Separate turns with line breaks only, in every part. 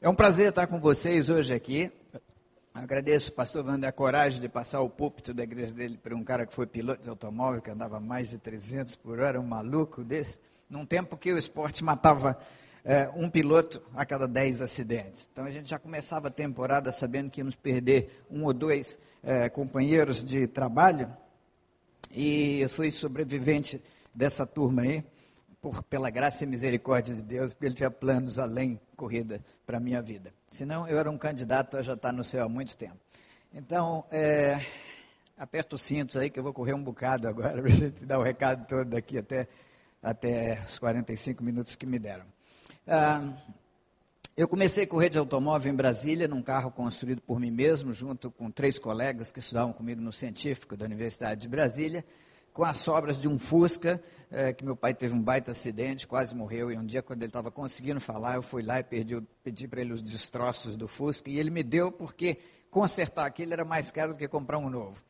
É um prazer estar com vocês hoje aqui. Agradeço o pastor Wander a coragem de passar o púlpito da igreja dele para um cara que foi piloto de automóvel, que andava mais de 300 por hora, um maluco desse, num tempo que o esporte matava é, um piloto a cada 10 acidentes. Então a gente já começava a temporada sabendo que íamos perder um ou dois é, companheiros de trabalho, e eu fui sobrevivente dessa turma aí por, pela graça e misericórdia de Deus, porque Ele tinha planos além corrida para a minha vida. Senão eu era um candidato a já estar no céu há muito tempo. Então, é, aperta os cintos aí que eu vou correr um bocado agora para a gente dar o recado todo daqui até, até os 45 minutos que me deram. Ah, eu comecei a correr de automóvel em Brasília, num carro construído por mim mesmo, junto com três colegas que estudavam comigo no Científico da Universidade de Brasília com as sobras de um Fusca, é, que meu pai teve um baita acidente, quase morreu, e um dia, quando ele estava conseguindo falar, eu fui lá e perdi, pedi para ele os destroços do Fusca, e ele me deu porque consertar aquilo era mais caro do que comprar um novo.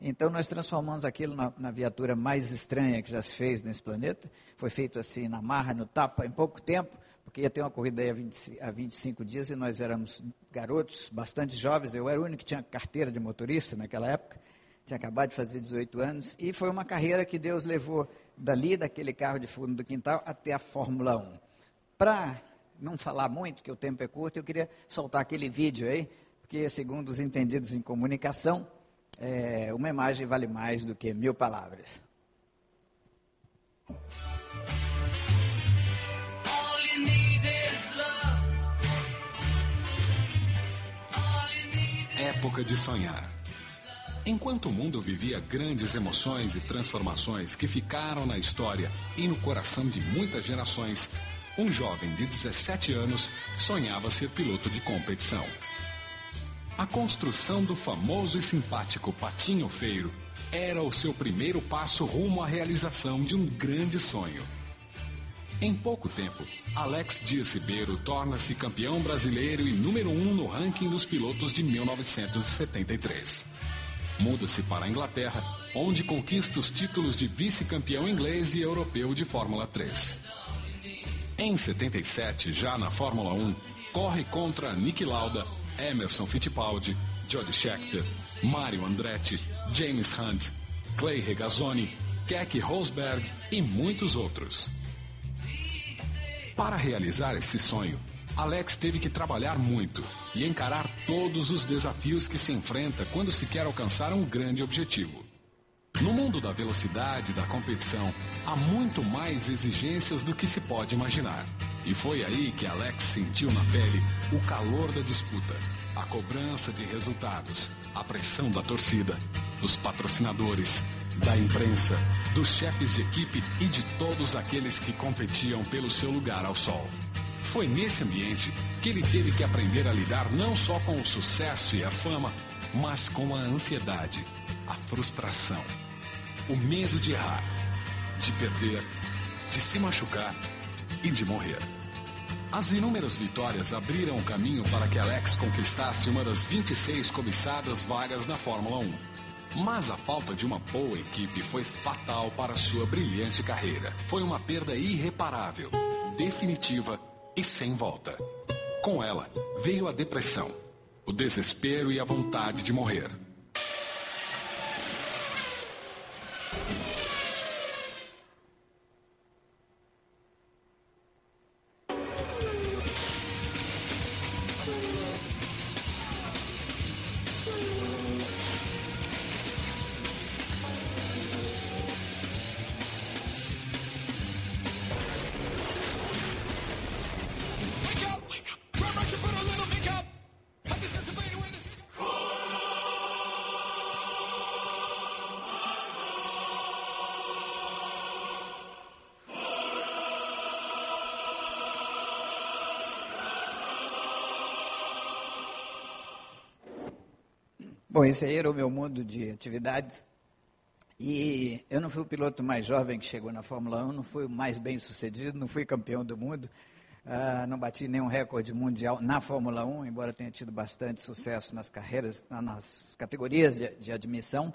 Então, nós transformamos aquilo na, na, viatura mais estranha que já se fez nesse planeta. Foi feito assim, na marra, no tapa, em pouco tempo, porque ia ter uma corrida aí há, 20, há 25 dias e nós éramos garotos, bastante jovens. Eu era o único que tinha carteira de motorista naquela época tinha acabado de fazer 18 anos, e foi uma carreira que Deus levou dali, daquele carro de fundo do quintal, até a Fórmula 1. Para não falar muito, que o tempo é curto, eu queria soltar aquele vídeo aí, porque, segundo os entendidos em comunicação, é, uma imagem vale mais do que mil palavras.
Época de sonhar Enquanto o mundo vivia grandes emoções e transformações que ficaram na história e no coração de muitas gerações, um jovem de 17 anos sonhava ser piloto de competição. A construção do famoso e simpático Patinho Feiro era o seu primeiro passo rumo à realização de um grande sonho. Em pouco tempo, Alex Dias Ribeiro torna-se campeão brasileiro e número um no ranking dos pilotos de 1973 muda-se para a Inglaterra, onde conquista os títulos de vice-campeão inglês e europeu de Fórmula 3. Em 77, já na Fórmula 1, corre contra Nick Lauda, Emerson Fittipaldi, Jody Scheckter, Mario Andretti, James Hunt, Clay Regazzoni, Keck Rosberg e muitos outros. Para realizar esse sonho, Alex teve que trabalhar muito e encarar todos os desafios que se enfrenta quando se quer alcançar um grande objetivo. No mundo da velocidade e da competição, há muito mais exigências do que se pode imaginar. E foi aí que Alex sentiu na pele o calor da disputa, a cobrança de resultados, a pressão da torcida, dos patrocinadores, da imprensa, dos chefes de equipe e de todos aqueles que competiam pelo seu lugar ao sol. Foi nesse ambiente que ele teve que aprender a lidar não só com o sucesso e a fama, mas com a ansiedade, a frustração, o medo de errar, de perder, de se machucar e de morrer. As inúmeras vitórias abriram o caminho para que Alex conquistasse uma das 26 cobiçadas vagas na Fórmula 1. Mas a falta de uma boa equipe foi fatal para sua brilhante carreira. Foi uma perda irreparável, definitiva e sem volta. Com ela veio a depressão, o desespero e a vontade de morrer.
Bom, esse aí era o meu mundo de atividades. E eu não fui o piloto mais jovem que chegou na Fórmula 1, não fui o mais bem sucedido, não fui campeão do mundo, uh, não bati nenhum recorde mundial na Fórmula 1, embora tenha tido bastante sucesso nas carreiras, nas categorias de, de admissão.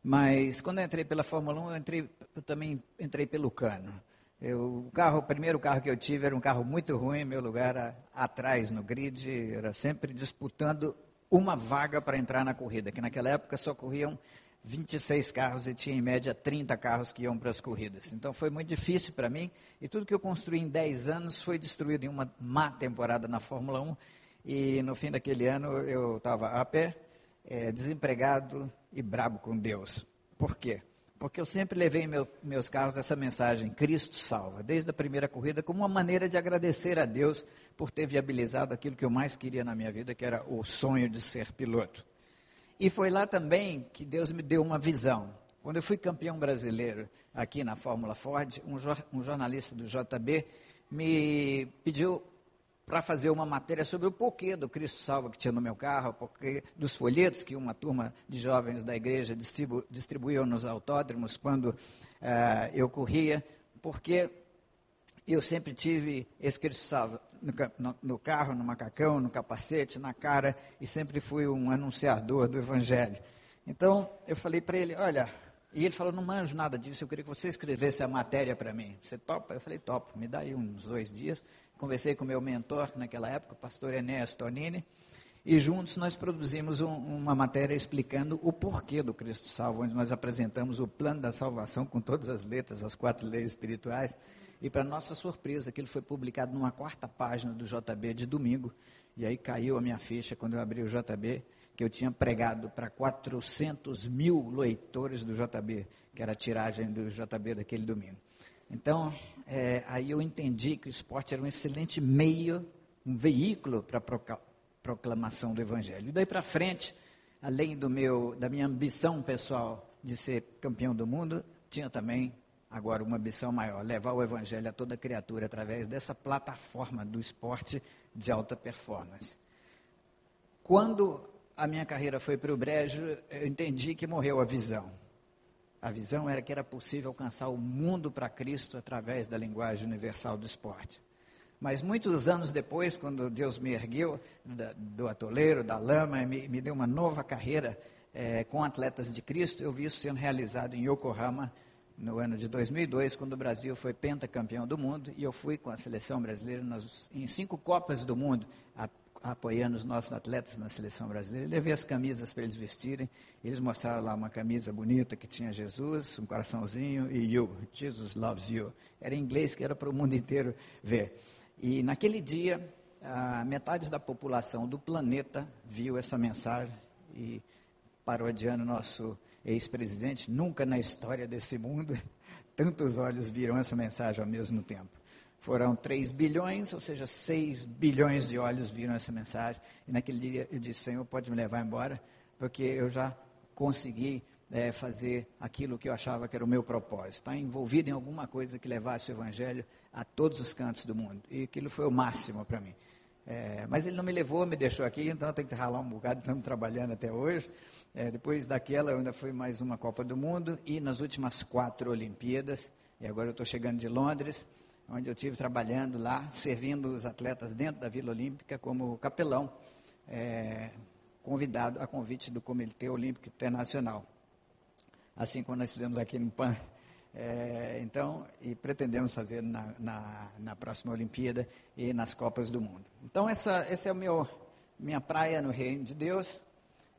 Mas quando eu entrei pela Fórmula 1, eu, entrei, eu também entrei pelo cano. Eu, o carro, o primeiro carro que eu tive era um carro muito ruim, meu lugar era atrás no grid, era sempre disputando uma vaga para entrar na corrida, que naquela época só corriam 26 carros e tinha em média 30 carros que iam para as corridas. Então foi muito difícil para mim e tudo que eu construí em 10 anos foi destruído em uma má temporada na Fórmula 1 e no fim daquele ano eu estava a pé, é, desempregado e brabo com Deus. Por quê? Porque eu sempre levei em meu, meus carros essa mensagem: Cristo salva, desde a primeira corrida, como uma maneira de agradecer a Deus por ter viabilizado aquilo que eu mais queria na minha vida, que era o sonho de ser piloto. E foi lá também que Deus me deu uma visão. Quando eu fui campeão brasileiro aqui na Fórmula Ford, um, um jornalista do JB me pediu para fazer uma matéria sobre o porquê do Cristo Salva que tinha no meu carro, porquê dos folhetos que uma turma de jovens da igreja distribu nos autódromos quando uh, eu corria, porque eu sempre tive esse Cristo Salva no, no, no, carro, no macacão, no capacete, na cara, e sempre fui um anunciador do Evangelho. Então, eu falei para ele, olha, e ele falou, não manjo nada disso, eu queria que você escrevesse a matéria para mim. Você topa? Eu falei, topo, me dá aí uns dois dias. Conversei com meu mentor naquela época, o pastor Enéas Tonini, e juntos nós produzimos um, uma matéria explicando o porquê do Cristo Salvo, onde nós apresentamos o plano da salvação com todas as letras, as quatro leis espirituais. E para nossa surpresa, aquilo foi publicado numa quarta página do JB de domingo. E aí caiu a minha ficha quando eu abri o JB, que eu tinha pregado para 400 mil leitores do JB, que era a tiragem do JB daquele domingo. Então, é, aí eu entendi que o esporte era um excelente meio, um veículo para a proclamação do Evangelho. E daí para frente, além do meu, da minha ambição pessoal de ser campeão do mundo, tinha também agora uma ambição maior, levar o Evangelho a toda criatura através dessa plataforma do esporte de alta performance. Quando a minha carreira foi para o brejo, eu entendi que morreu a visão. A visão era que era possível alcançar o mundo para Cristo através da linguagem universal do esporte. Mas muitos anos depois, quando Deus me ergueu do atoleiro, da lama, me, me deu uma nova carreira é, com atletas de Cristo, eu vi isso sendo realizado em Yokohama no ano de 2002, quando o Brasil foi pentacampeão do mundo, e eu fui com a seleção brasileira nas, em cinco Copas do Mundo, a, apoiando os nossos atletas na seleção brasileira. Levei as camisas para eles vestirem. Eles mostraram lá uma camisa bonita que tinha Jesus, um coraçãozinho e You, Jesus loves you. Era em inglês que era para o mundo inteiro ver. E naquele dia, metade da população do planeta viu essa mensagem e parodiando nosso ex-presidente, nunca na história desse mundo tantos olhos viram essa mensagem ao mesmo tempo. Foram 3 bilhões, ou seja, 6 bilhões de olhos viram essa mensagem. E naquele dia eu disse: Senhor, pode me levar embora, porque eu já consegui é, fazer aquilo que eu achava que era o meu propósito. Estar envolvido em alguma coisa que levasse o Evangelho a todos os cantos do mundo. E aquilo foi o máximo para mim. É, mas ele não me levou, me deixou aqui, então tenho que ralar um bocado, estamos trabalhando até hoje. É, depois daquela, eu ainda fui mais uma Copa do Mundo e nas últimas quatro Olimpíadas. E agora eu estou chegando de Londres onde eu tive trabalhando lá, servindo os atletas dentro da Vila Olímpica como capelão, é, convidado a convite do Comitê Olímpico Internacional. Assim como nós fizemos aqui no PAN. É, então, e pretendemos fazer na, na, na, próxima Olimpíada e nas Copas do Mundo. Então, essa, essa é a minha praia no Reino de Deus.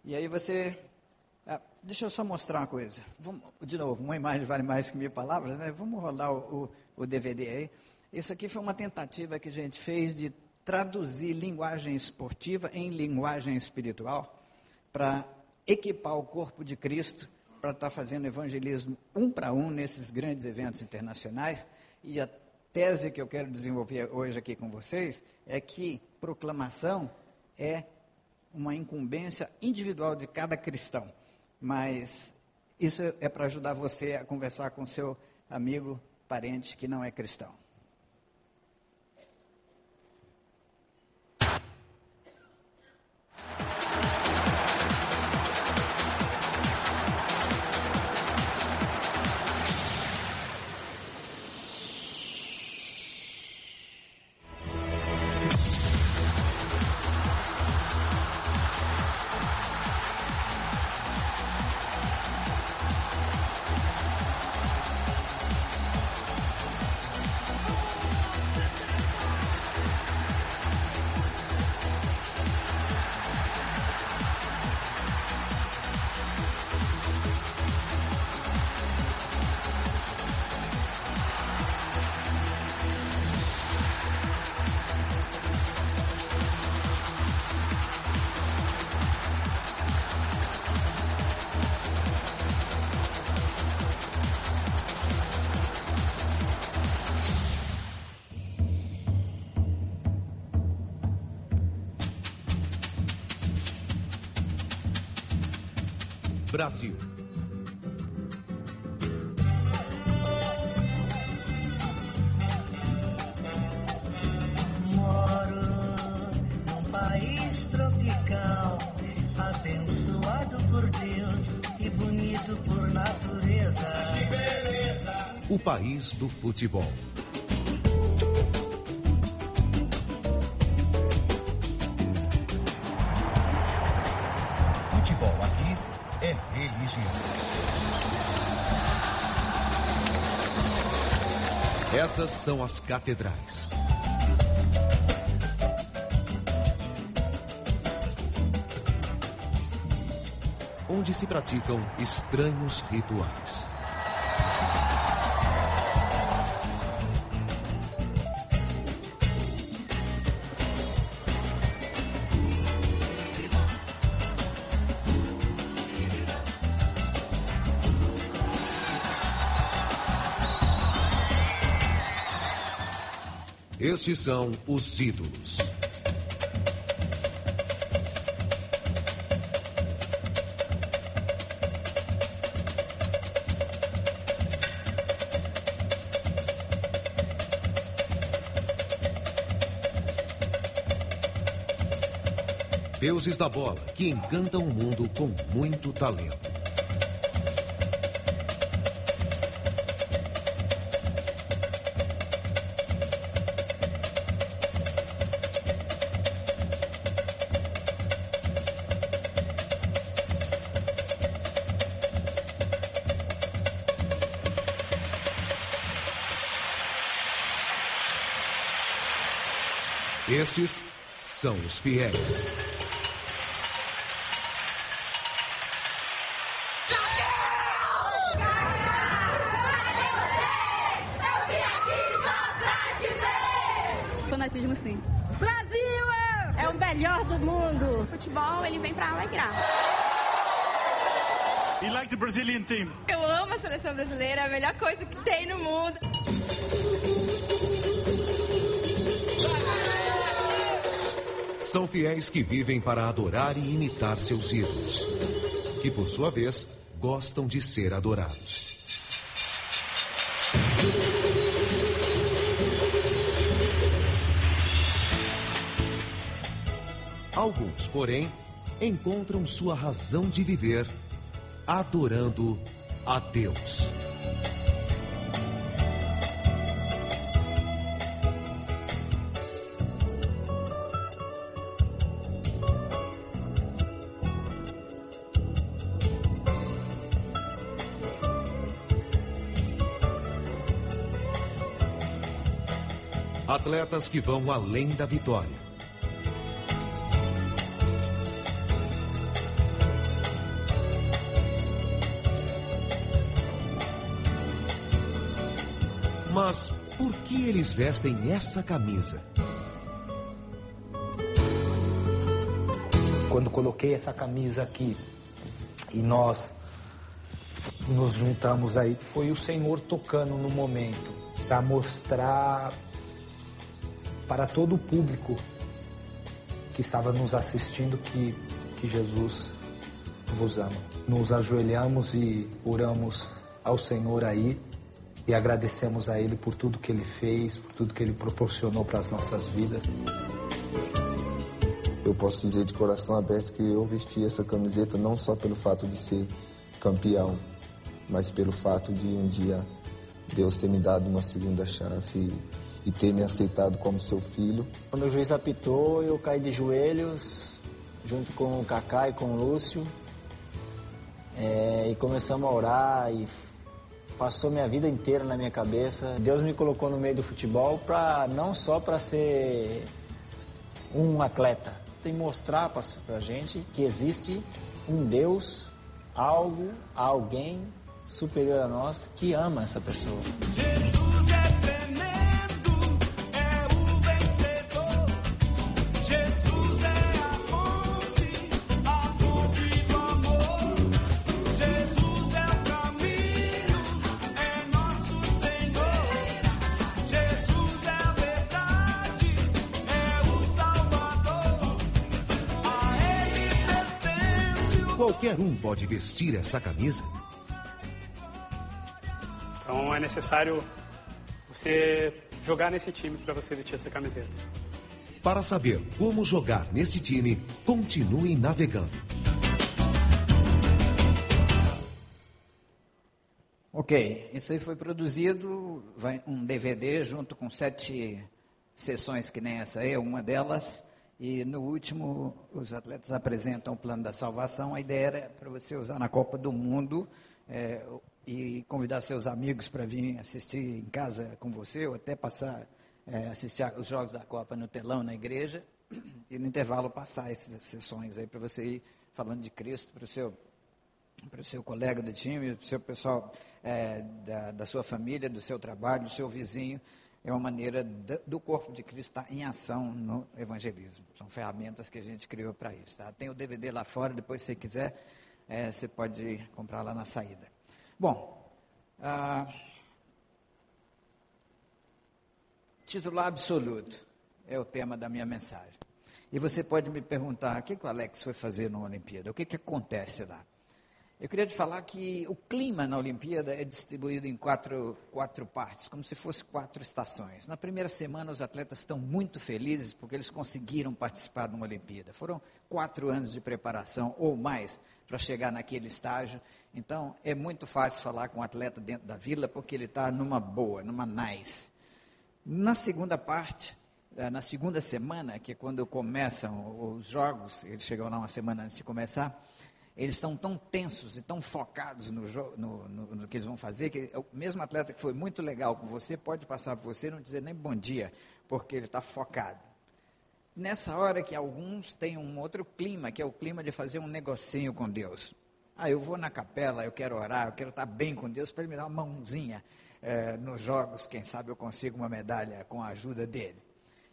E aí você deixa eu só mostrar uma coisa. Vamos, de novo, uma imagem vale mais que mil palavras, né? Vamos rodar o, o, o DVD aí. Isso aqui foi uma tentativa que a gente fez de traduzir linguagem esportiva em linguagem espiritual para equipar o corpo de Cristo para estar tá fazendo evangelismo um para um nesses grandes eventos internacionais. E a tese que eu quero desenvolver hoje aqui com vocês é que proclamação é uma incumbência individual de cada cristão. Mas isso é para ajudar você a conversar com seu amigo, parente que não é cristão.
Brasil.
Moro num país tropical, abençoado por Deus e bonito por natureza.
O país do futebol. Futebol Essas são as catedrais. Onde se praticam estranhos rituais. Estes são os ídolos. Deuses da bola que encantam o mundo com muito talento. São os fiéis.
Fanatismo sim.
Brasil é o melhor do mundo.
O futebol, ele vem pra alegrar.
You like the Brazilian team?
Eu amo a seleção brasileira, é a melhor coisa que tem no mundo.
São fiéis que vivem para adorar e imitar seus ídolos, que por sua vez gostam de ser adorados. Alguns, porém, encontram sua razão de viver adorando a Deus. Atletas que vão além da vitória. Mas por que eles vestem essa camisa?
Quando coloquei essa camisa aqui e nós nos juntamos aí, foi o Senhor tocando no momento para mostrar para todo o público que estava nos assistindo que, que Jesus vos ama. Nos ajoelhamos e oramos ao Senhor aí e agradecemos a Ele por tudo que Ele fez, por tudo que Ele proporcionou para as nossas vidas.
Eu posso dizer de coração aberto que eu vesti essa camiseta não só pelo fato de ser campeão, mas pelo fato de um dia Deus ter me dado uma segunda chance e, e ter me aceitado como seu filho.
Quando o juiz apitou, eu caí de joelhos, junto com o Kaká e com o Lúcio, é, e começamos a orar e passou minha vida inteira na minha cabeça. Deus me colocou no meio do futebol para não só para ser um atleta, tem mostrar para a gente que existe um Deus, algo, alguém superior a nós que ama essa pessoa.
Jesus é tremendo,
Qualquer um pode vestir essa camisa?
Então é necessário você jogar nesse time para você vestir essa camiseta.
Para saber como jogar neste time, continue navegando.
Ok, isso aí foi produzido, vai um DVD junto com sete sessões que nem essa aí, uma delas. E no último, os atletas apresentam o plano da salvação. A ideia era para você usar na Copa do Mundo é, e convidar seus amigos para vir assistir em casa com você, ou até passar, é, assistir os jogos da Copa no telão na igreja, e no intervalo passar essas sessões aí para você ir falando de Cristo para o seu para o seu colega do time, para o seu pessoal é, da, da, sua família, do seu trabalho, do seu vizinho. É uma maneira do corpo de Cristo estar em ação no evangelismo. São ferramentas que a gente criou para isso. Tá? Tem o DVD lá fora, depois se você quiser, é, você pode comprar lá na saída. Bom, ah, titular absoluto é o tema da minha mensagem. E você pode me perguntar, o que, que o Alex foi fazer na Olimpíada? O que, que acontece lá? Eu queria te falar que o clima na Olimpíada é distribuído em quatro, quatro partes, como se fosse quatro estações. Na primeira semana, os atletas estão muito felizes porque eles conseguiram participar de uma Olimpíada. Foram quatro anos de preparação ou mais para chegar naquele estágio. Então, é muito fácil falar com um atleta dentro da vila porque ele está numa boa, numa nice. Na segunda parte, eh, na segunda semana, que é quando começam os jogos, eles chegam lá uma semana antes de começar eles estão tão tensos e tão focados no, no, no, no, que eles vão fazer, que o mesmo atleta que foi muito legal com você pode passar por você e não dizer nem bom dia, porque ele está focado. Nessa hora que alguns têm um outro clima, que é o clima de fazer um negocinho com Deus. Ah, eu vou na capela, eu quero orar, eu quero estar bem com Deus para ele me dar uma mãozinha é, nos jogos, quem sabe eu consigo uma medalha com a ajuda dele.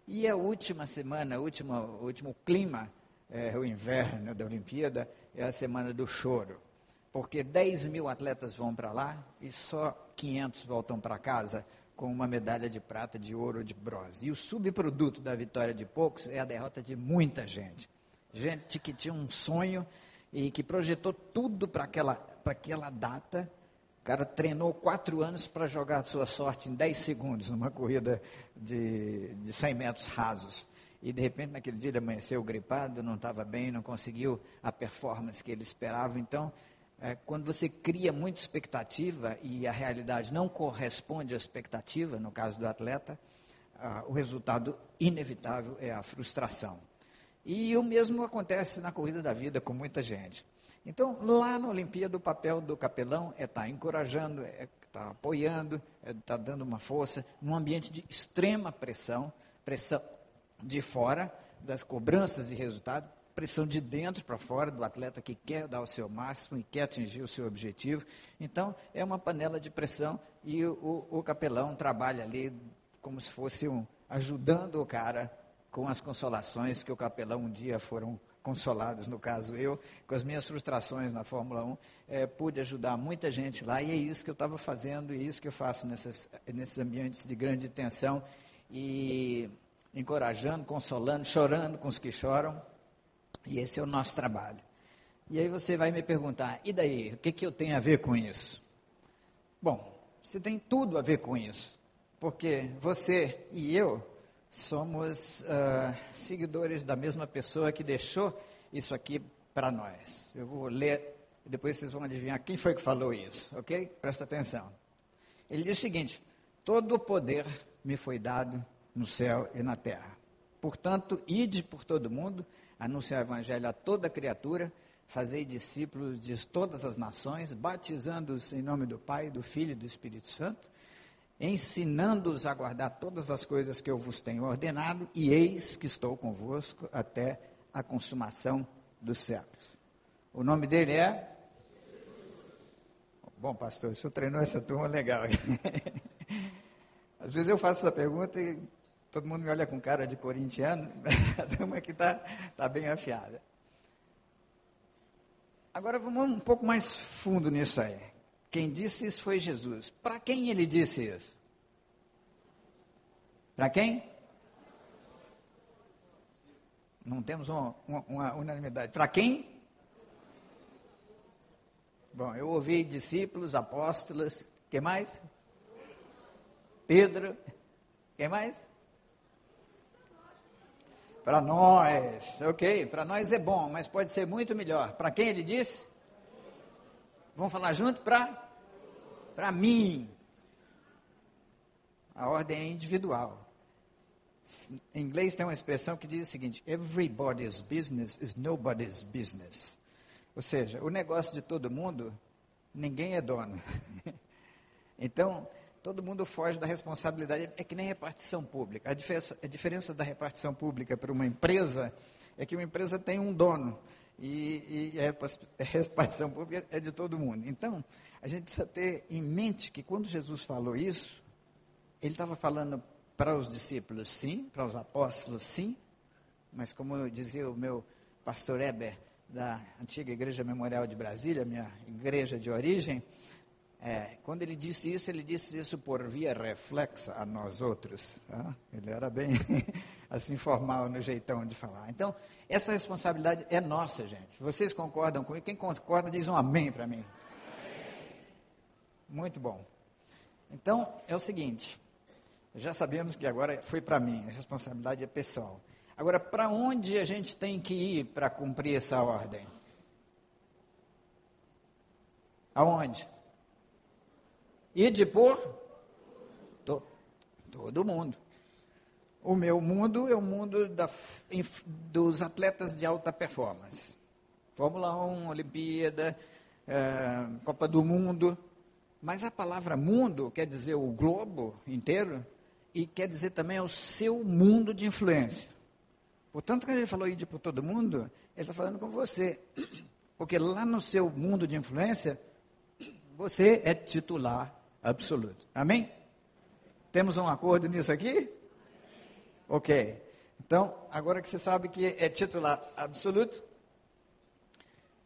E a última semana, o último, último clima, é, o inverno da Olimpíada, é a semana do choro. Porque 10 mil atletas vão para lá e só 500 voltam para casa com uma medalha de prata, de ouro, de bronze. E o subproduto da vitória de poucos é a derrota de muita gente. Gente que tinha um sonho e que projetou tudo para aquela, aquela data. O cara treinou quatro anos para jogar sua sorte em 10 segundos numa corrida de, de 100 metros rasos e de repente naquele dia ele amanheceu gripado, não estava bem, não conseguiu a performance que ele esperava. Então, é, quando você cria muita expectativa e a realidade não corresponde à expectativa, no caso do atleta, o resultado inevitável é a frustração. E o mesmo acontece na corrida da vida com muita gente. Então, lá na Olimpíada, o papel do capelão é estar tá encorajando, é estar tá apoiando, é estar tá dando uma força, num ambiente de extrema pressão, pressão de fora, das cobranças de resultado, pressão de dentro para fora, do atleta que quer dar o seu máximo e quer atingir o seu objetivo. Então, é uma panela de pressão e o, o, capelão trabalha ali como se fosse um, ajudando o cara com as consolações que o capelão um dia foram consolados, no caso eu, com as minhas frustrações na Fórmula 1, é, pude ajudar muita gente lá e é isso que eu estava fazendo e é isso que eu faço nessas, nesses ambientes de grande tensão. E encorajando, consolando, chorando com os que choram. E esse é o nosso trabalho. E aí você vai me perguntar: e daí? O que, que eu tenho a ver com isso? Bom, você tem tudo a ver com isso. Porque você e eu somos uh, seguidores da mesma pessoa que deixou isso aqui para nós. Eu vou ler e depois vocês vão adivinhar quem foi que falou isso, ok? Presta atenção. Ele diz o seguinte: Todo o poder me foi dado no céu e na terra. Portanto, ide por todo mundo, anunciar o evangelho a toda criatura, fazei discípulos de todas as nações, batizando-os em nome do Pai, do Filho e do Espírito Santo, ensinando-os a guardar todas as coisas que eu vos tenho ordenado, e eis que estou convosco até a consumação dos séculos. O nome dele é? Bom, pastor, o senhor treinou essa turma legal. Às vezes eu faço essa pergunta e Todo mundo me olha com cara de corintiano, a turma aqui está tá bem afiada. Agora vamos um pouco mais fundo nisso aí. Quem disse isso foi Jesus. Para quem ele disse isso? Para quem? Não temos uma, uma, uma unanimidade. Para quem? Bom, eu ouvi discípulos, apóstolos, que mais? Pedro, quem mais? Para nós, ok, para nós é bom, mas pode ser muito melhor. Para quem ele disse? Vamos falar junto? Para? Para mim. A ordem é individual. Em inglês tem uma expressão que diz o seguinte: everybody's business is nobody's business. Ou seja, o negócio de todo mundo, ninguém é dono. então, todo mundo foge da responsabilidade. É que nem repartição pública. A diferença, a diferença da repartição pública para uma empresa é que uma empresa tem um dono e, e a repartição pública é de todo mundo. Então, a gente precisa ter em mente que quando Jesus falou isso, ele estava falando para os discípulos, sim, para os apóstolos, sim, mas como dizia o meu pastor Eber, da antiga Igreja Memorial de Brasília, minha igreja de origem, é, quando ele disse isso, ele disse isso por via reflexa a nós outros. Tá? Ele era bem assim formal no jeitão de falar. Então, essa responsabilidade é nossa, gente. Vocês concordam comigo? Quem concorda diz um amém para mim. Muito bom. Então, é o seguinte, já sabemos que agora foi para mim, a responsabilidade é pessoal. Agora, para onde a gente tem que ir para cumprir essa ordem? Aonde? Ir de por? To, todo mundo. O meu mundo é o mundo da, dos atletas de alta performance. Fórmula 1, Olimpíada, é, Copa do Mundo. Mas a palavra mundo quer dizer o globo inteiro e quer dizer também o seu mundo de influência. Portanto, quando ele falou ir por todo mundo, ele está falando com você. Porque lá no seu mundo de influência, você é titular absoluto. Amém? Temos um acordo nisso aqui? Ok. Então, agora que você sabe que é titular absoluto,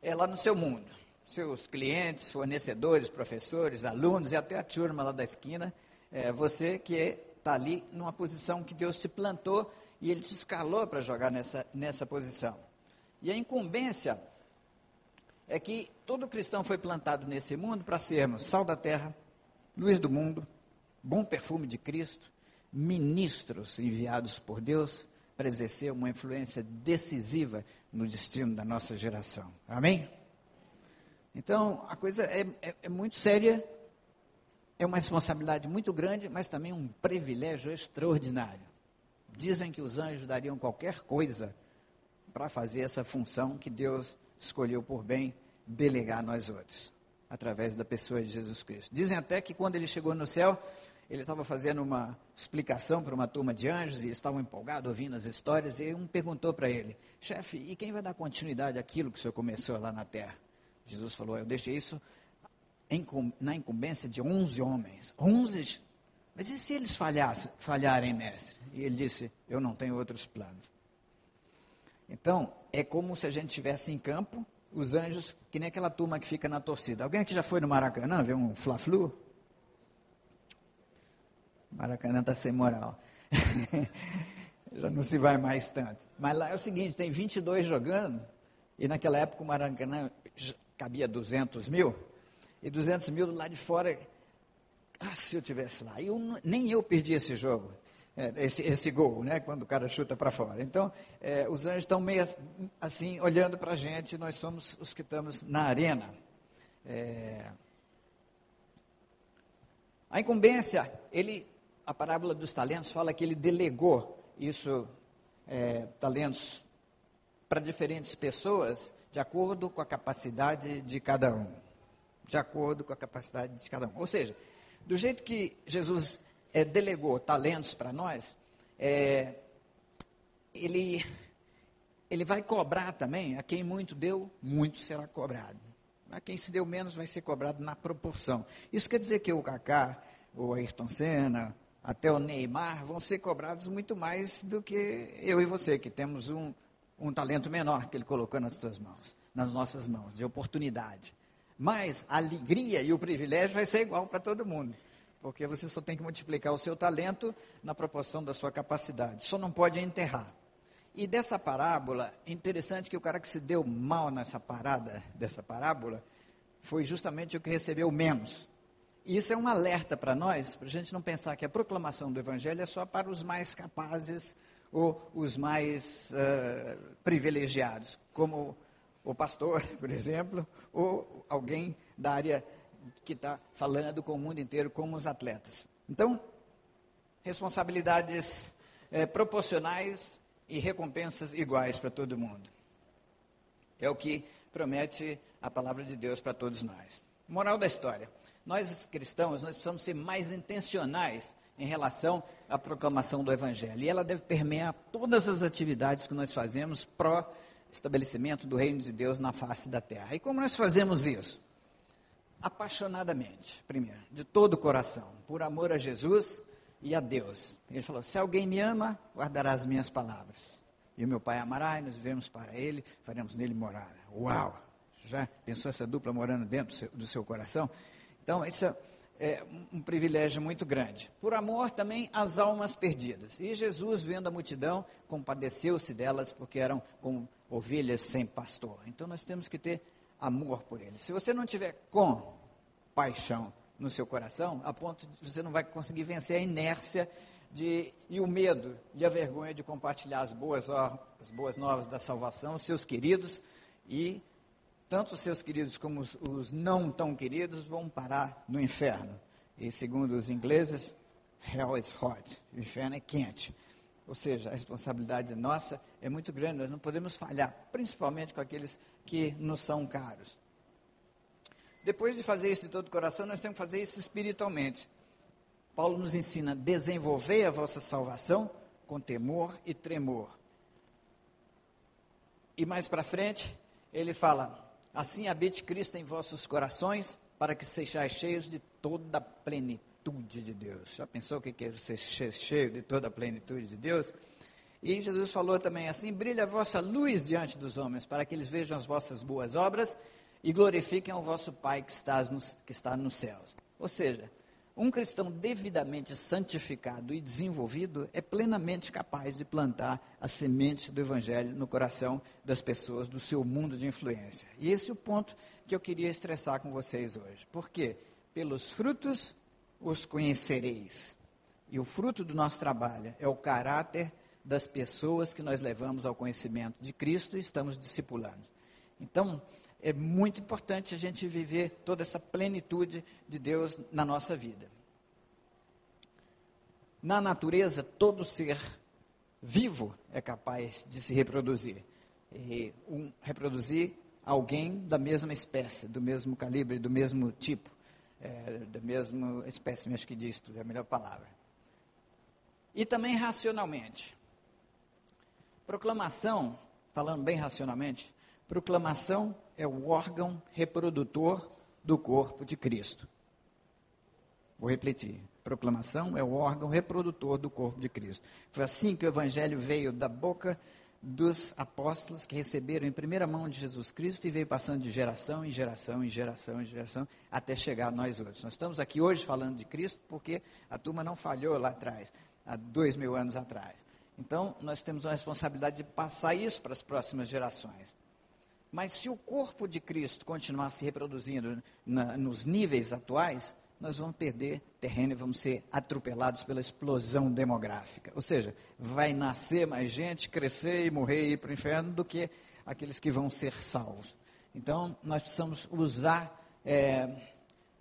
é lá no seu mundo. Seus clientes, fornecedores, professores, alunos e até a turma lá da esquina, é você que está ali numa posição que Deus te plantou e Ele te escalou para jogar nessa, nessa posição. E a incumbência é que todo cristão foi plantado nesse mundo para sermos sal da terra, luz do mundo, bom perfume de Cristo, ministros enviados por Deus para exercer uma influência decisiva no destino da nossa geração. Amém? Então, a coisa é, é, é muito séria, é uma responsabilidade muito grande, mas também um privilégio extraordinário. Dizem que os anjos dariam qualquer coisa para fazer essa função que Deus escolheu por bem delegar a nós outros, através da pessoa de Jesus Cristo. Dizem até que quando ele chegou no céu, ele estava fazendo uma explicação para uma turma de anjos e estavam empolgados ouvindo as histórias, e um perguntou para ele: chefe, e quem vai dar continuidade àquilo que o senhor começou lá na terra? Jesus falou: Eu deixei isso na incumbência de 11 homens. 11? Mas e se eles falharem, mestre? E ele disse: Eu não tenho outros planos. Então, é como se a gente estivesse em campo, os anjos, que nem aquela turma que fica na torcida. Alguém aqui já foi no Maracanã ver um Fla-Flu? Maracanã está sem moral. já não se vai mais tanto. Mas lá é o seguinte: tem 22 jogando, e naquela época o Maracanã cabia 200 mil, e 200 mil do lado de fora, ah, se eu tivesse lá, eu, nem eu perdi esse jogo, esse, esse gol, né, quando o cara chuta para fora. Então, é, os anjos estão meio assim, olhando para a gente, nós somos os que estamos na arena. É, a incumbência, ele, a parábola dos talentos fala que ele delegou isso, é, talentos, para diferentes pessoas, de acordo com a capacidade de cada um. De acordo com a capacidade de cada um. Ou seja, do jeito que Jesus é, delegou talentos para nós, é, ele, ele vai cobrar também a quem muito deu, muito será cobrado. A quem se deu menos vai ser cobrado na proporção. Isso quer dizer que o Kaká, o Ayrton Senna, até o Neymar vão ser cobrados muito mais do que eu e você, que temos um, um talento menor que ele colocou nas suas mãos, nas nossas mãos, de oportunidade. Mas a alegria e o privilégio vai ser igual para todo mundo, porque você só tem que multiplicar o seu talento na proporção da sua capacidade. Só não pode enterrar. E dessa parábola, interessante que o cara que se deu mal nessa parada dessa parábola foi justamente o que recebeu menos. E isso é um alerta para nós, para a gente não pensar que a proclamação do Evangelho é só para os mais capazes ou os mais eh, privilegiados, como o pastor, por exemplo, ou alguém da área que está falando com o mundo inteiro, como os atletas. Então, responsabilidades eh, proporcionais e recompensas iguais para todo mundo. É o que promete a palavra de Deus para todos nós. Moral da história: nós cristãos nós precisamos ser mais intencionais em relação à proclamação do Evangelho. E ela deve permear todas as atividades que nós fazemos pró estabelecimento do reino de Deus na face da terra. E como nós fazemos isso? Apaixonadamente, primeiro, de todo o coração, por amor a Jesus e a Deus. Ele falou: Se alguém me ama, guardará as minhas palavras. E o meu Pai amará, e nos vemos para Ele, faremos nele morar. Uau! Já pensou essa dupla morando dentro do seu, do seu coração? Então, isso é um, um privilégio muito grande. Por amor também às almas perdidas. E Jesus, vendo a multidão, compadeceu-se delas, porque eram como ovelhas sem pastor. Então, nós temos que ter amor por eles. Se você não tiver com paixão no seu coração, a ponto de você não vai conseguir vencer a inércia de, e o medo e a vergonha de compartilhar as boas, as boas novas da salvação, seus queridos, e tanto os seus queridos como os, os não tão queridos vão parar no inferno. E segundo os ingleses, hell is hot, o inferno é quente. Ou seja, a responsabilidade nossa é muito grande, nós não podemos falhar, principalmente com aqueles que nos são caros. Depois de fazer isso de todo o coração, nós temos que fazer isso espiritualmente. Paulo nos ensina: desenvolver a vossa salvação com temor e tremor. E mais para frente, ele fala: assim habite Cristo em vossos corações, para que sejais cheios de toda a plenitude de Deus. Já pensou o que é ser cheio de toda a plenitude de Deus? E Jesus falou também assim: brilha a vossa luz diante dos homens, para que eles vejam as vossas boas obras e glorifiquem ao vosso Pai que está nos, que está nos céus. Ou seja, um cristão devidamente santificado e desenvolvido é plenamente capaz de plantar a semente do Evangelho no coração das pessoas do seu mundo de influência. E esse é o ponto que eu queria estressar com vocês hoje. Por quê? Pelos frutos os conhecereis. E o fruto do nosso trabalho é o caráter das pessoas que nós levamos ao conhecimento de Cristo e estamos discipulando. Então, é muito importante a gente viver toda essa plenitude de Deus na nossa vida. Na natureza, todo ser vivo é capaz de se reproduzir. E um, reproduzir alguém da mesma espécie, do mesmo calibre, do mesmo tipo, é, da mesma espécie, acho que diz é a melhor palavra. E também racionalmente. Proclamação, falando bem racionalmente, proclamação é o órgão reprodutor do corpo de Cristo. Vou repetir. Proclamação é o órgão reprodutor do corpo de Cristo. Foi assim que o Evangelho veio da boca dos apóstolos que receberam em primeira mão de Jesus Cristo e veio passando de geração em geração, em geração, em geração, até chegar a nós outros. Nós estamos aqui hoje falando de Cristo porque a turma não falhou lá atrás, há dois mil anos atrás. Então, nós temos a responsabilidade de passar isso para as próximas gerações. Mas se o corpo de Cristo continuar se reproduzindo na, nos níveis atuais, nós vamos perder terreno e vamos ser atropelados pela explosão demográfica. Ou seja, vai nascer mais gente, crescer e morrer e ir para o inferno do que aqueles que vão ser salvos. Então, nós precisamos usar é,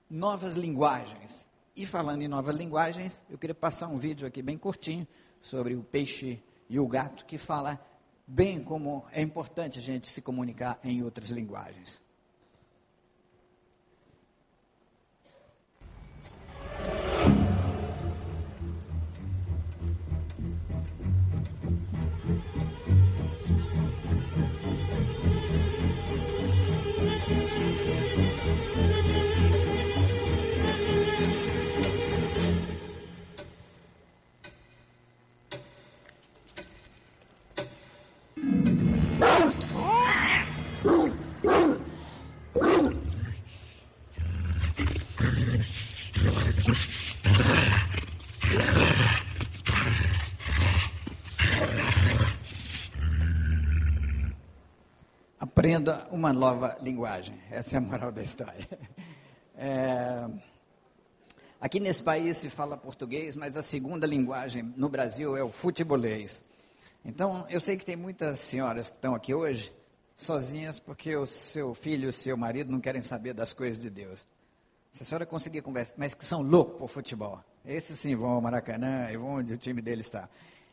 novas linguagens. E falando em novas linguagens, eu queria passar um vídeo aqui bem curtinho sobre o peixe e o gato, que fala bem como é importante a gente se comunicar em outras linguagens. Aprenda uma nova linguagem. Essa é a moral da história. É... Aqui nesse país se fala português, mas a segunda linguagem no Brasil é o futebolês. Então, eu sei que tem muitas senhoras que estão aqui hoje sozinhas porque o seu filho e o seu marido não querem saber das coisas de Deus. Se a senhora conseguir conversar, mas que são loucos por futebol. Esses sim vão ao Maracanã e vão onde o time deles está.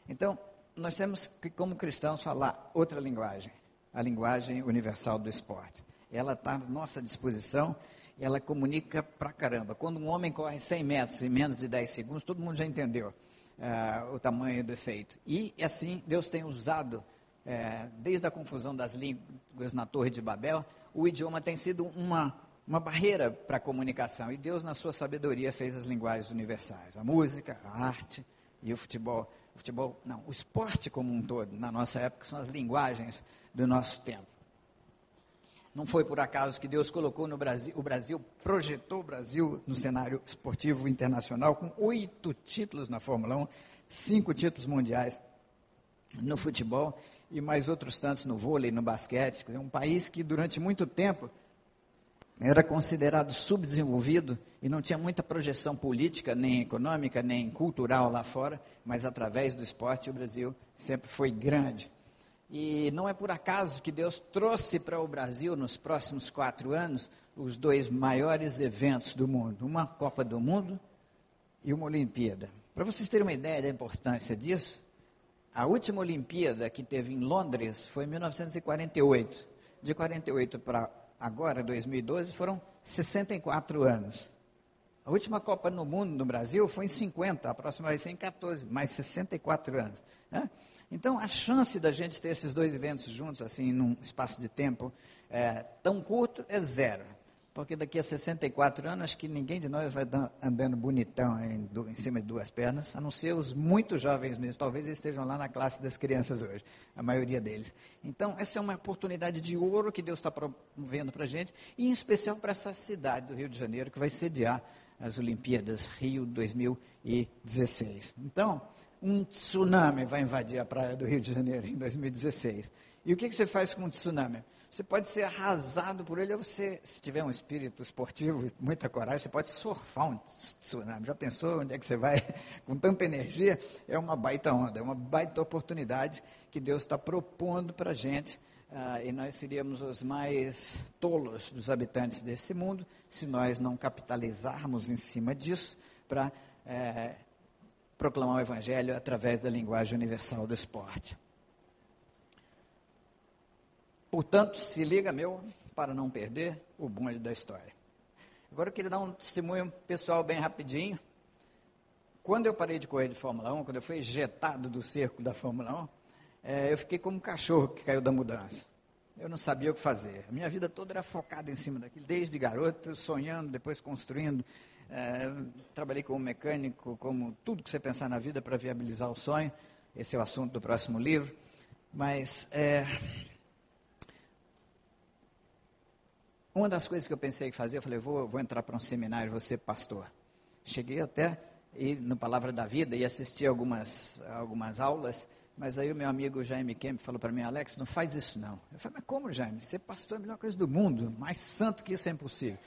Então, nós temos que, como cristãos, falar outra linguagem, a linguagem universal do esporte. Ela está à nossa disposição e ela comunica pra caramba. Quando um homem corre 100 metros em menos de 10 segundos, todo mundo já entendeu ah, o tamanho do efeito. E assim, Deus tem usado, eh, desde a confusão das línguas na Torre de Babel, o idioma tem sido uma, uma barreira para a comunicação. E Deus, na sua sabedoria, fez as linguagens universais: a música, a arte e o futebol. O futebol, não, o esporte como um todo, na nossa época, são as linguagens do nosso tempo. Não foi por acaso que Deus colocou no Brasil, o Brasil, projetou o Brasil no cenário esportivo internacional com oito títulos na Fórmula 1, cinco títulos mundiais no futebol e mais outros tantos no vôlei, no basquete. Um país que durante muito tempo era considerado subdesenvolvido e não tinha muita projeção política, nem econômica, nem cultural lá fora, mas através do esporte o Brasil sempre foi grande. E não é por acaso que Deus trouxe para o Brasil, nos próximos quatro anos, os dois maiores eventos do mundo: uma Copa do Mundo e uma Olimpíada. Para vocês terem uma ideia da importância disso, a última Olimpíada que teve em Londres foi em 1948. De 48 para agora, 2012, foram 64 anos. A última Copa no Mundo no Brasil foi em 50, a próxima vai ser em 14, mais 64 anos. né? Então, a chance da gente ter esses dois eventos juntos, assim, num espaço de tempo é, tão curto, é zero. Porque daqui a 64 anos, acho que ninguém de nós vai dan- andando bonitão em, em cima de duas pernas, a não ser os muito jovens mesmo. Talvez eles estejam lá na classe das crianças hoje, a maioria deles. Então, essa é uma oportunidade de ouro que Deus está promovendo para a gente, e em especial para essa cidade do Rio de Janeiro, que vai sediar as Olimpíadas Rio 2016. Então, um tsunami vai invadir a praia do Rio de Janeiro em 2016. E o que, que você faz com um tsunami? Você pode ser arrasado por ele, ou você, se tiver um espírito esportivo muita coragem, você pode surfar um tsunami. Já pensou onde é que você vai com tanta energia? É uma baita onda, é uma baita oportunidade que Deus está propondo para a gente. ah, e nós seríamos os mais tolos dos habitantes desse mundo se nós não capitalizarmos em cima disso para eh, proclamar o Evangelho através da linguagem universal do esporte. Portanto, se liga, meu, para não perder o bonde da história. Agora eu queria dar um testemunho pessoal bem rapidinho. Quando eu parei de correr de Fórmula 1, quando eu fui ejetado do cerco da Fórmula 1, eh, eu fiquei como um cachorro que caiu da mudança. Eu não sabia o que fazer. A minha vida toda era focada em cima daquilo, desde garoto, sonhando, depois construindo. Eh, trabalhei como mecânico, como tudo que você pensar na vida para viabilizar o sonho. Esse é o assunto do próximo livro. Mas eh, uma das coisas que eu pensei em fazer, eu falei, vou, vou entrar para um seminário, vou ser pastor. Cheguei até ir no Palavra da Vida e assisti algumas, algumas aulas, mas aí o meu amigo Jaime Kemp falou para mim, Alex, não faz isso não. Eu falei, mas como Jaime? Ser pastor é a melhor coisa do mundo, mais santo que isso é impossível.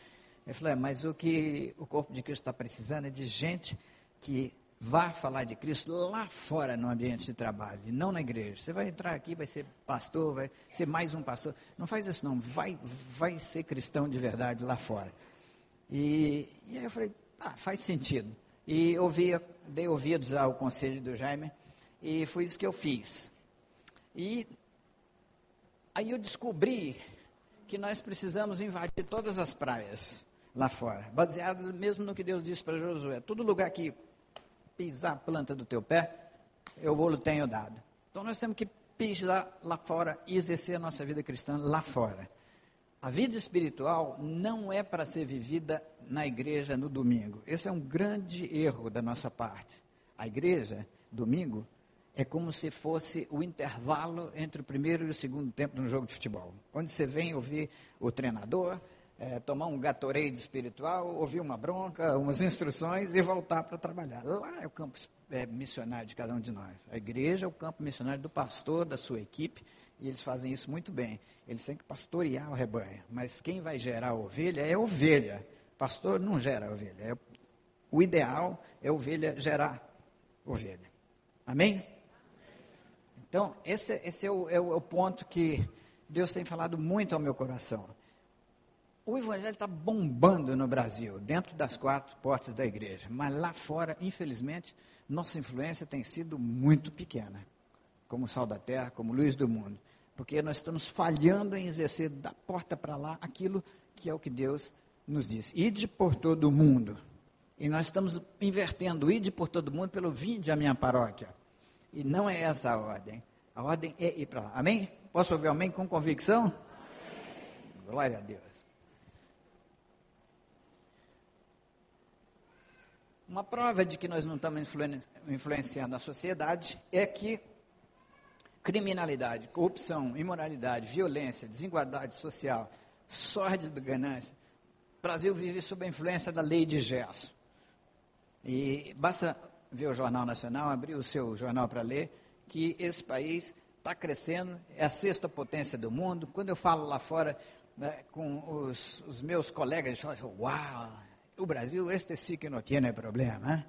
Ele falou, é, mas o que o corpo de Cristo está precisando é de gente que vá falar de Cristo lá fora no ambiente de trabalho, não na igreja. Você vai entrar aqui, vai ser pastor, vai ser mais um pastor. Não faz isso não, vai, vai ser cristão de verdade lá fora. E, e aí eu falei, ah, faz sentido. E ouvi, dei ouvidos ao conselho do Jaime, e foi isso que eu fiz. E aí eu descobri que nós precisamos invadir todas as praias lá fora, baseado mesmo no que Deus disse para Josué. Todo lugar que pisar a planta do teu pé, eu vou lhe tenho dado. Então nós temos que pisar lá fora e exercer a nossa vida cristã lá fora. A vida espiritual não é para ser vivida na igreja no domingo. Esse é um grande erro da nossa parte. A igreja, domingo, é como se fosse o intervalo entre o primeiro e o segundo tempo de um jogo de futebol. Onde você vem ouvir o treinador, eh, tomar um gatorade espiritual, ouvir uma bronca, umas instruções e voltar para trabalhar. Lá é o campo eh, missionário de cada um de nós. A igreja é o campo missionário do pastor, da sua equipe, e eles fazem isso muito bem. Eles têm que pastorear o rebanho, mas quem vai gerar a ovelha é a ovelha. Pastor não gera a ovelha. É, o ideal é a ovelha gerar ovelha. Amém? Então, esse, esse é, o, é o- é o ponto que Deus tem falado muito ao meu coração. O evangelho está bombando no Brasil, dentro das quatro portas da igreja. Mas lá fora, infelizmente, nossa influência tem sido muito pequena. Como sal da terra, como luz do mundo. Porque nós estamos falhando em exercer da porta para lá aquilo que é o que Deus nos diz. Ide por todo o mundo. E nós estamos invertendo ide por todo mundo pelo vinde à minha paróquia. E não é essa a ordem. A ordem é ir para lá. Amém? Posso ouvir amém com convicção? Glória a Deus. Uma prova de que nós não estamos influen- influenciando a sociedade é que criminalidade, corrupção, imoralidade, violência, desigualdade social, sórdida ganância. O Brasil vive sob a influência da lei de Gerson. E basta ver o Jornal Nacional, abrir o seu jornal para ler, que esse país está crescendo, é a sexta potência do mundo. Quando eu falo lá fora né, com os, os meus colegas, eles falam assim, uau, o Brasil, este sí que não tem problema.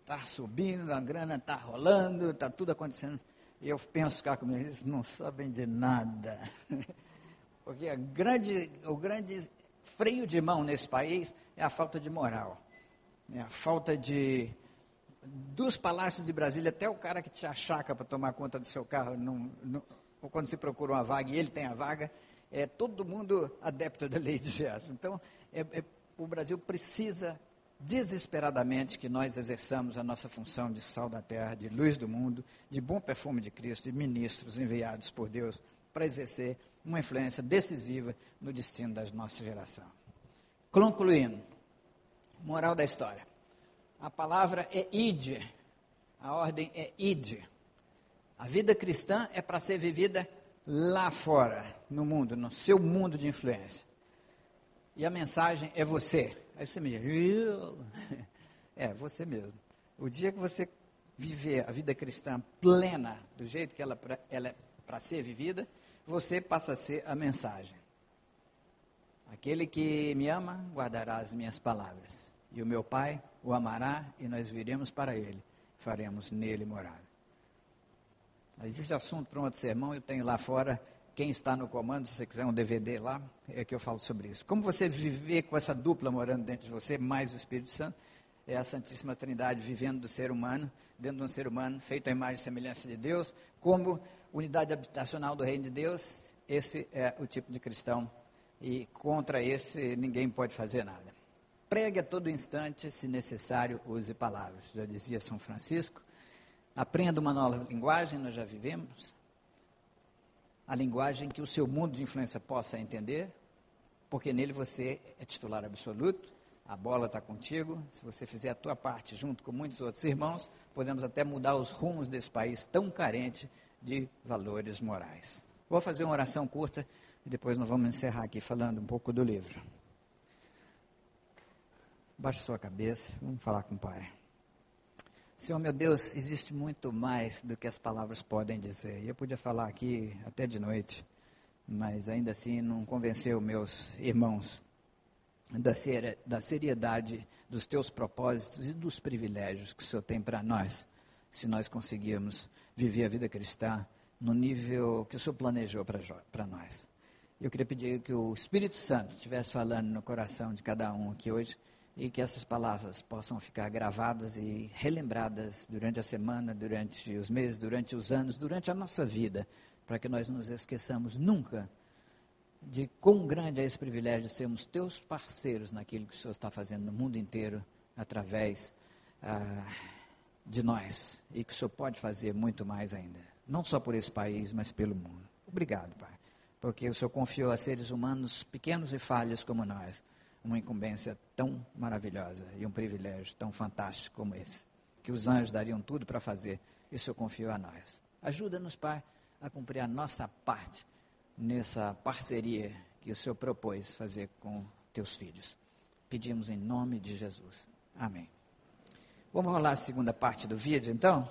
Está subindo, a grana está rolando, está tudo acontecendo. E eu penso cá comigo, eles não sabem de nada. Porque grande, o grande freio de mão nesse país é a falta de moral. É a falta de. Dos palácios de Brasília, até o cara que te achaca para tomar conta do seu carro, não, não- ou quando você procura uma vaga e ele tem a vaga, é todo mundo adepto da lei de Gerson. Então, é- é- o Brasil precisa desesperadamente que nós exerçamos a nossa função de sal da terra, de luz do mundo, de bom perfume de Cristo, de ministros enviados por Deus para exercer uma influência decisiva no destino da nossa geração. Concluindo, moral da história. A palavra é ide, a ordem é ide. A vida cristã é para ser vivida lá fora, no mundo, no seu mundo de influência. E a mensagem é você. Aí você me diz? É, você mesmo. O dia que você viver a vida cristã plena, do jeito que ela, ela é para ser vivida, você passa a ser a mensagem. Aquele que me ama, guardará as minhas palavras. E o meu Pai o amará, e nós viremos para ele, faremos nele morada. Existe assunto para um outro sermão, eu tenho lá fora, quem está no comando, se você quiser um DVD lá, é que eu falo sobre isso. Como você viver com essa dupla morando dentro de você, mais o Espírito Santo, é a Santíssima Trindade vivendo do ser humano, dentro de um ser humano, feito à imagem e semelhança de Deus, como unidade habitacional do reino de Deus, esse é o tipo de cristão, e contra esse ninguém pode fazer nada. Pregue a todo instante, se necessário, use palavras, já dizia São Francisco. Aprenda uma nova linguagem, nós já vivemos. A linguagem que o seu mundo de influência possa entender, porque nele você é titular absoluto, a bola está contigo. Se você fizer a tua parte junto com muitos outros irmãos, podemos até mudar os rumos desse país tão carente de valores morais. Vou fazer uma oração curta e depois nós vamos encerrar aqui falando um pouco do livro. Baixe sua cabeça, vamos falar com o Pai. Senhor meu Deus, existe muito mais do que as palavras podem dizer. Eu podia falar aqui até de noite, mas ainda assim não convenceu meus irmãos da, seri- da seriedade dos teus propósitos e dos privilégios que o Senhor tem para nós, se nós conseguirmos viver a vida cristã no nível que o Senhor planejou para nós. Eu queria pedir que o Espírito Santo estivesse falando no coração de cada um aqui hoje e que essas palavras possam ficar gravadas e relembradas durante a semana, durante os meses, durante os anos, durante a nossa vida, para que nós nos esqueçamos nunca de quão grande é esse privilégio de sermos teus parceiros naquilo que o Senhor está fazendo no mundo inteiro, através ah, de nós, e que o Senhor pode fazer muito mais ainda, não só por esse país, mas pelo mundo. Obrigado, Pai, porque o Senhor confiou a seres humanos pequenos e falhos como nós, uma incumbência tão maravilhosa e um privilégio tão fantástico como esse, que os anjos dariam tudo para fazer, e o Senhor confiou a nós. Ajuda-nos, Pai, a cumprir a nossa parte nessa parceria que o Senhor propôs fazer com teus filhos. Pedimos em nome de Jesus. Amém. Vamos rolar a segunda parte do vídeo, então?